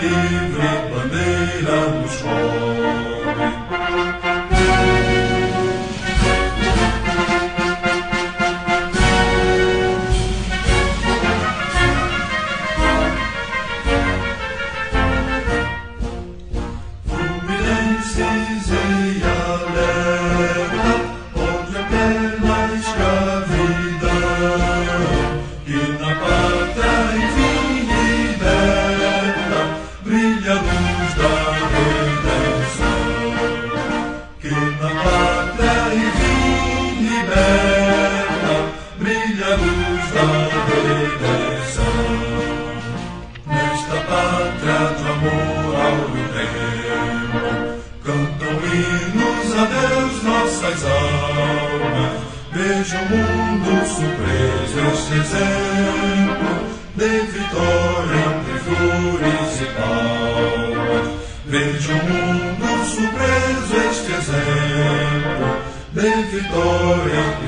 You. vejo o mundo surpreso este exemplo de vitória entre flores e palmas. Vejo o mundo surpreso este exemplo de vitória entre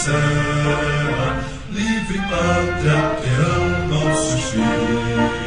samba, livre pátria terão é nossos filhos.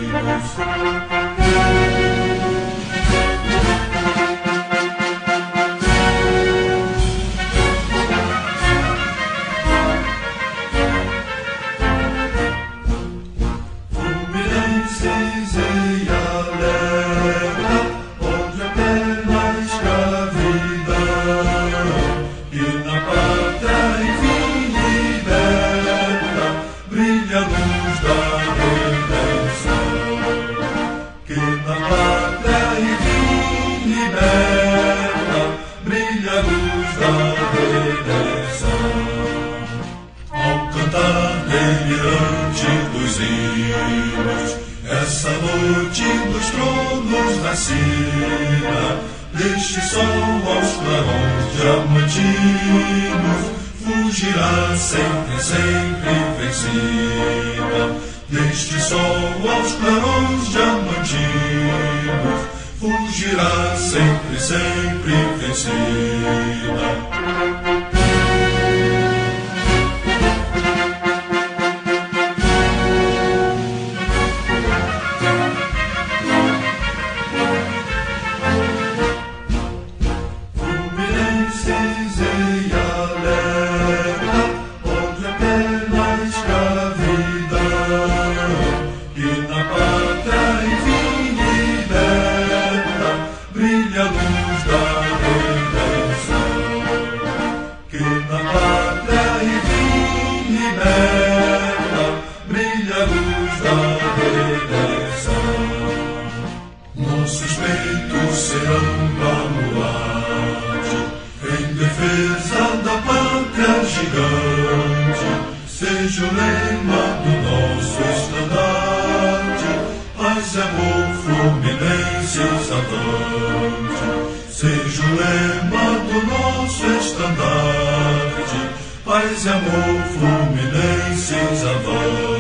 semelhante dos hinos, essa noite dos tronos nascida, deste sol aos clarões diamantinos, fugirá sempre, sempre vencida, deste sol aos clarões diamantinos, fugirá sempre, sempre vencida. Grandes guerreiros em defesa da pátria gigante. seja o lema do nosso estandarte, paz e amor fluminenses avante. Seja o lema do nosso estandarte, paz e amor fluminenses avante.